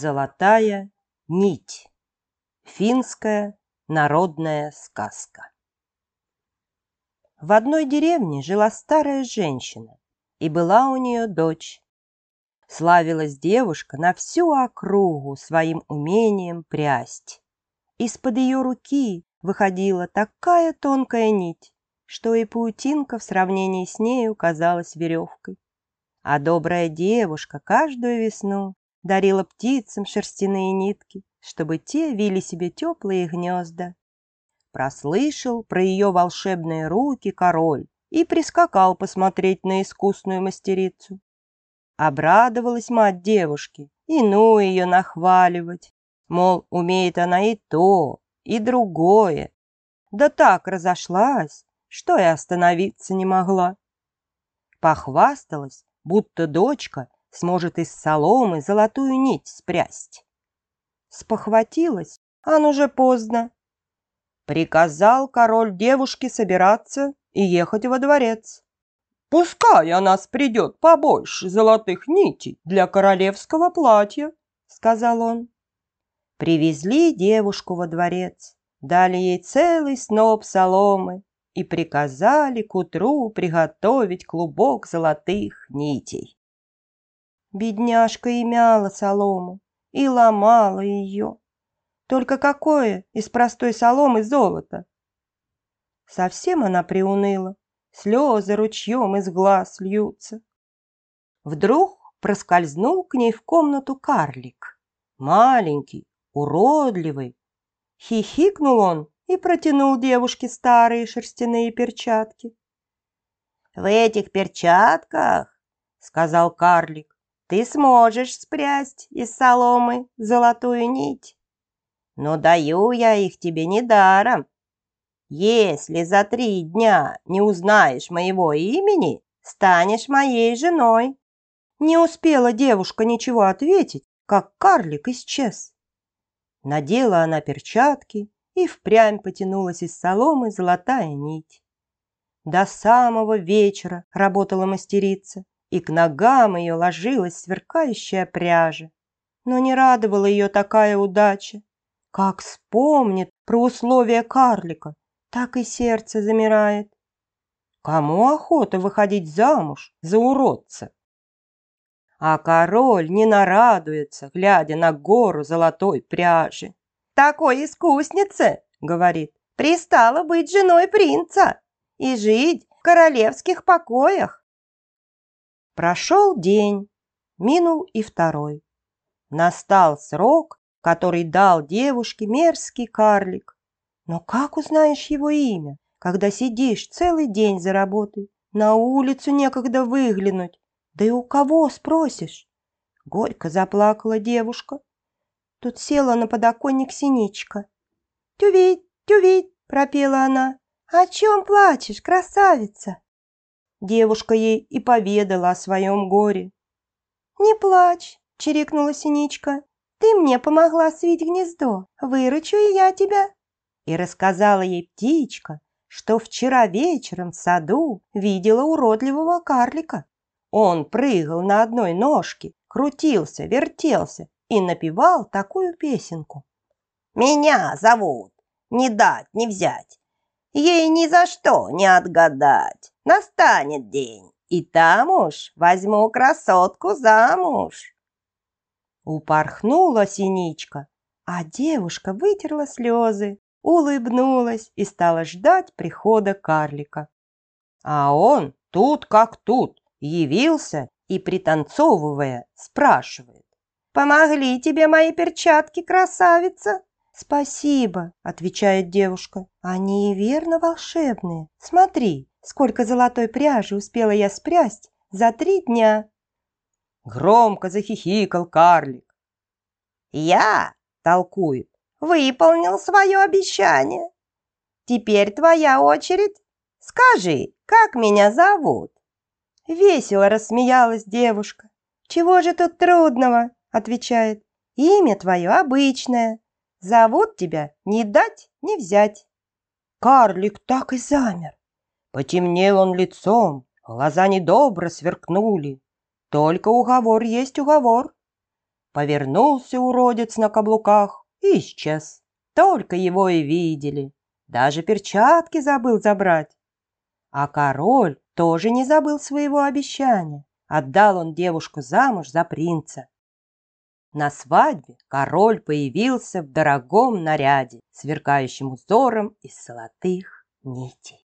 Золотая нить. Финская народная сказка. В одной деревне жила старая женщина, и была у нее дочь. Славилась девушка на всю округу своим умением прясть. Из-под ее руки выходила такая тонкая нить, что и паутинка в сравнении с нею казалась веревкой. А добрая девушка каждую весну дарила птицам шерстяные нитки, чтобы те вили себе теплые гнезда. Прослышал про ее волшебные руки король и прискакал посмотреть на искусную мастерицу. Обрадовалась мать девушки, и ну ее нахваливать, мол, умеет она и то, и другое. Да так разошлась, что и остановиться не могла. Похвасталась, будто дочка сможет из соломы золотую нить спрясть. Спохватилась, а ну же поздно. Приказал король девушке собираться и ехать во дворец. «Пускай о нас придет побольше золотых нитей для королевского платья», — сказал он. Привезли девушку во дворец, дали ей целый сноп соломы и приказали к утру приготовить клубок золотых нитей. Бедняжка и мяла солому, и ломала ее. Только какое из простой соломы золото? Совсем она приуныла, слезы ручьем из глаз льются. Вдруг проскользнул к ней в комнату карлик. Маленький, уродливый. Хихикнул он и протянул девушке старые шерстяные перчатки. «В этих перчатках, — сказал карлик, ты сможешь спрясть из соломы золотую нить. Но даю я их тебе недаром. Если за три дня не узнаешь моего имени, станешь моей женой. Не успела девушка ничего ответить, как карлик исчез. Надела она перчатки и впрямь потянулась из соломы золотая нить. До самого вечера работала мастерица, и к ногам ее ложилась сверкающая пряжа. Но не радовала ее такая удача. Как вспомнит про условия карлика, так и сердце замирает. Кому охота выходить замуж за уродца? А король не нарадуется, глядя на гору золотой пряжи. «Такой искуснице, — говорит, — пристала быть женой принца и жить в королевских покоях. Прошел день, минул и второй. Настал срок, который дал девушке мерзкий карлик. Но как узнаешь его имя, когда сидишь целый день за работой? На улицу некогда выглянуть. Да и у кого спросишь? Горько заплакала девушка. Тут села на подоконник синичка. «Тювить, тювить!» – пропела она. «О чем плачешь, красавица?» Девушка ей и поведала о своем горе. «Не плачь!» – чирикнула Синичка. «Ты мне помогла свить гнездо, выручу и я тебя!» И рассказала ей птичка, что вчера вечером в саду видела уродливого карлика. Он прыгал на одной ножке, крутился, вертелся и напевал такую песенку. «Меня зовут, не дать, не взять, ей ни за что не отгадать. Настанет день, и там уж возьму красотку замуж. Упорхнула синичка, а девушка вытерла слезы, улыбнулась и стала ждать прихода карлика. А он тут как тут явился и, пританцовывая, спрашивает. «Помогли тебе мои перчатки, красавица?» «Спасибо», — отвечает девушка. «Они и верно волшебные. Смотри, сколько золотой пряжи успела я спрясть за три дня». Громко захихикал карлик. «Я», — толкует, — «выполнил свое обещание. Теперь твоя очередь. Скажи, как меня зовут?» Весело рассмеялась девушка. «Чего же тут трудного? отвечает. «Имя твое обычное. Зовут тебя не дать, не взять». Карлик так и замер. Потемнел он лицом, глаза недобро сверкнули. Только уговор есть уговор. Повернулся уродец на каблуках и исчез. Только его и видели. Даже перчатки забыл забрать. А король тоже не забыл своего обещания. Отдал он девушку замуж за принца. На свадьбе король появился в дорогом наряде, сверкающем узором из золотых нитей.